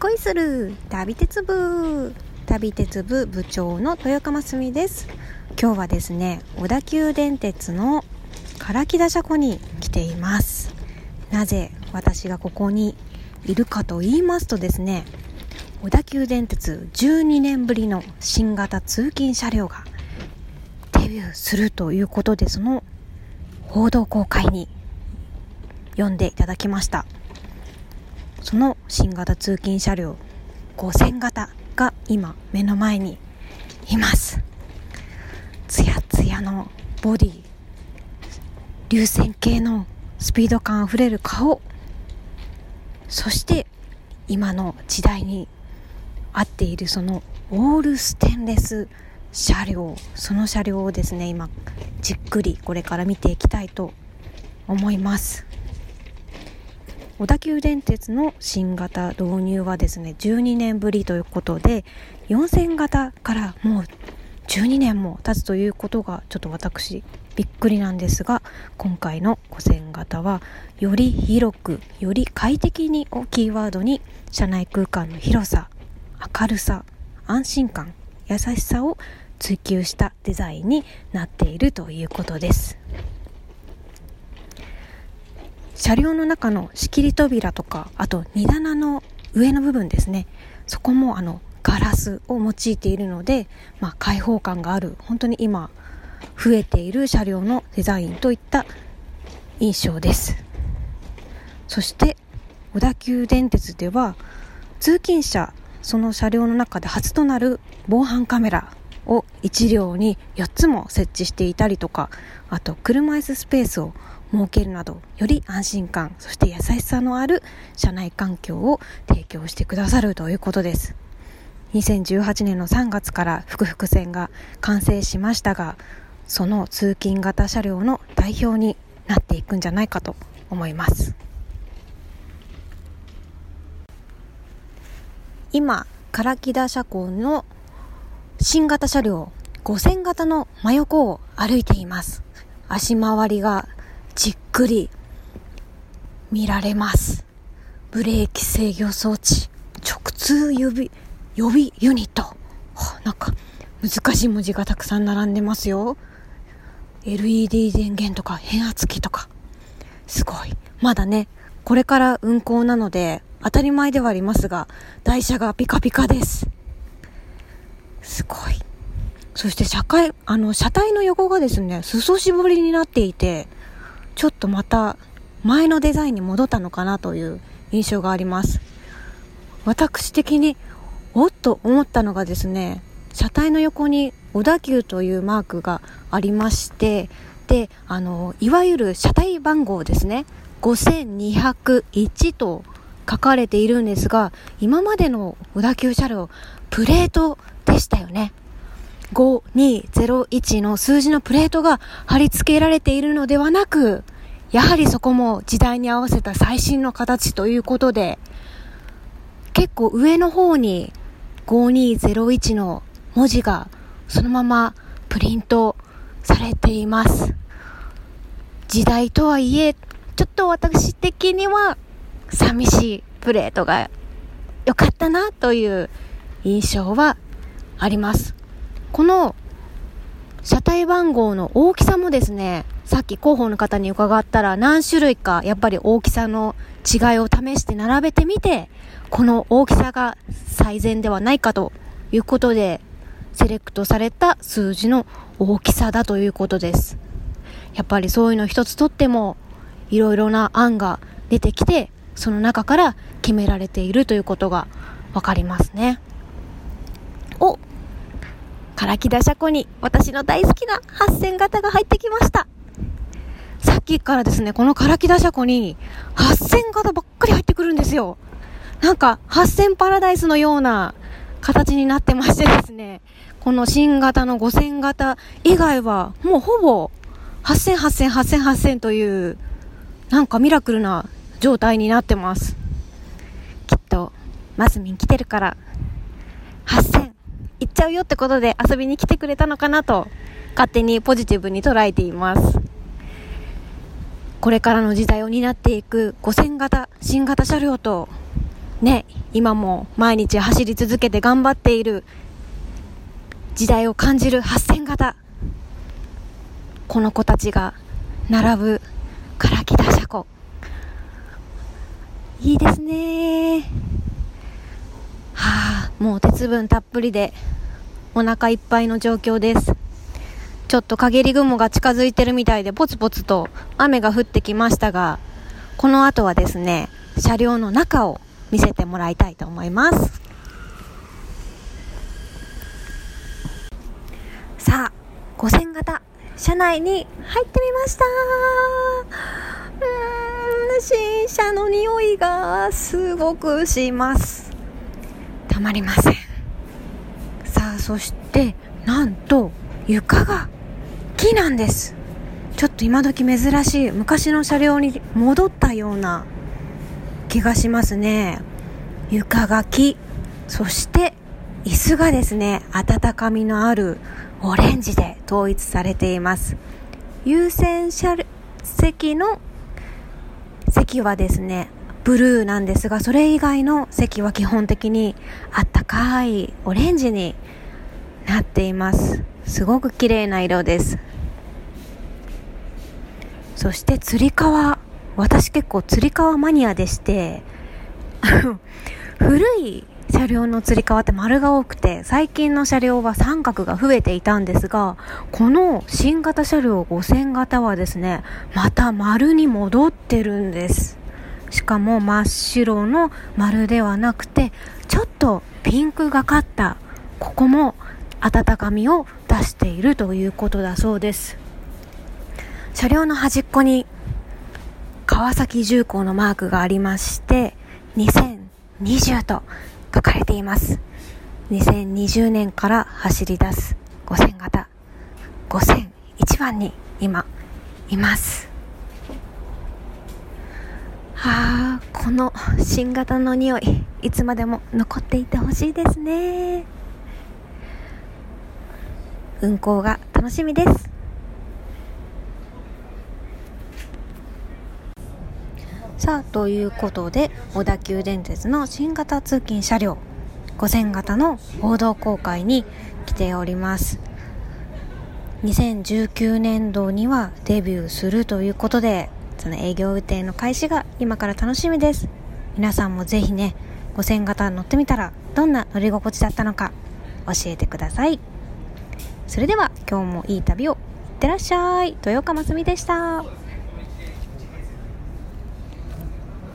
恋する。旅鉄部。旅鉄部部長の豊川すみです。今日はですね小田急電鉄の唐木田車庫に来ています。なぜ私がここにいるかと言いますとですね小田急電鉄12年ぶりの新型通勤車両がデビューするということでその報道公開に読んでいただきました。その新型通勤車両5000型が今目の前にいます。ツヤツヤのボディ流線形のスピード感あふれる顔。そして今の時代に合っているそのオールステンレス車両。その車両をですね今じっくりこれから見ていきたいと思います。小田急電鉄の新型導入はですね12年ぶりということで4000型からもう12年も経つということがちょっと私びっくりなんですが今回の5000型はより広くより快適にをキーワードに車内空間の広さ明るさ安心感優しさを追求したデザインになっているということです。車両の中の仕切り扉とかあと荷棚の上の部分ですね。そこもあのガラスを用いているので、まあ、開放感がある本当に今増えている車両のデザインといった印象です。そして小田急電鉄では通勤者その車両の中で初となる防犯カメラを1両に4つも設置していたりとかあと車椅子スペースを設けるなどより安心感そして優しさのある車内環境を提供してくださるということです。2018年の3月から複々線が完成しましたがその通勤型車両の代表になっていくんじゃないかと思います。今唐木田車庫の新型車両5000型の真横を歩いています。足回りがじっくり見られます。ブレーキ制御装置、直通指、予備ユニット。はなんか難しい文字がたくさん並んでますよ。LED 電源とか変圧器とか。すごい。まだね、これから運行なので当たり前ではありますが、台車がピカピカです。すごい。そして車体、あの、車体の横がですね、裾絞りになっていて、ちょっとまた前のデザインに戻ったのかなという印象があります。私的におっと思ったのがですね車体の横に小田急というマークがありましてであのいわゆる車体番号ですね。5201と書かれているんですが今までの小田急車両プレートでしたよね。5201の数字のプレートが貼り付けられているのではなく、やはりそこも時代に合わせた最新の形ということで、結構上の方に5201の文字がそのままプリントされています。時代とはいえ、ちょっと私的には寂しいプレートが良かったなという印象はあります。この車体番号の大きさもですね、さっき広報の方に伺ったら何種類かやっぱり大きさの違いを試して並べてみて、この大きさが最善ではないかということで、セレクトされた数字の大きさだということです。やっぱりそういうの一つとっても、いろいろな案が出てきて、その中から決められているということがわかりますね。お唐木田車庫に私の大好きな8000型が入ってきました。さっきからですね、この唐木田車庫に8000型ばっかり入ってくるんですよ。なんか8000パラダイスのような形になってましてですね、この新型の5000型以外はもうほぼ8000、8000、8000、8000というなんかミラクルな状態になってます。きっと、マスミン来てるから行っちゃうよってことで遊びに来てくれたのかなと勝手にポジティブに捉えていますこれからの時代を担っていく5000型新型車両とね、今も毎日走り続けて頑張っている時代を感じる8000型。この子たちが並ぶ唐木田車庫。いいですね、もう鉄分たっぷりでお腹いっぱいの状況です。ちょっと陰り雲が近づいてるみたいでポツポツと雨が降ってきましたが、この後はですね、車両の中を見せてもらいたいと思います。さあ、5000型、車内に入ってみましたうーん、新車の匂いがすごくします。まりません。さあ、そして、なんと、床が木なんです。ちょっと今時珍しい昔の車両に戻ったような気がしますね床が木そして椅子がですね温かみのあるオレンジで統一されています優先車席の席はですねブルーなんですがそれ以外の席は基本的にあったかいオレンジになっています。すごく綺麗な色です。そしてつり革私結構つり革マニアでして 古い車両のつり革って丸が多くて最近の車両は三角が増えていたんですがこの新型車両5000型はですねまた丸に戻ってるんです。しかも真っ白の丸ではなくてちょっとピンクがかったここも温かみを出しているということだそうです。車両の端っこに川崎重工のマークがありまして2020と書かれています。2020年から走り出す5000型5001番に今います。はあこの新型の匂いいつまでも残っていてほしいですね運行が楽しみですさあ、ということで、小田急電鉄の新型通勤車両、5000型の報道公開に来ております。2019年度にはデビューするということで、その営業予定の開始が今から楽しみです。皆さんもぜひね、5000型乗ってみたらどんな乗り心地だったのか教えてください。それでは今日もいい旅をいってらっしゃい。豊川真澄でした。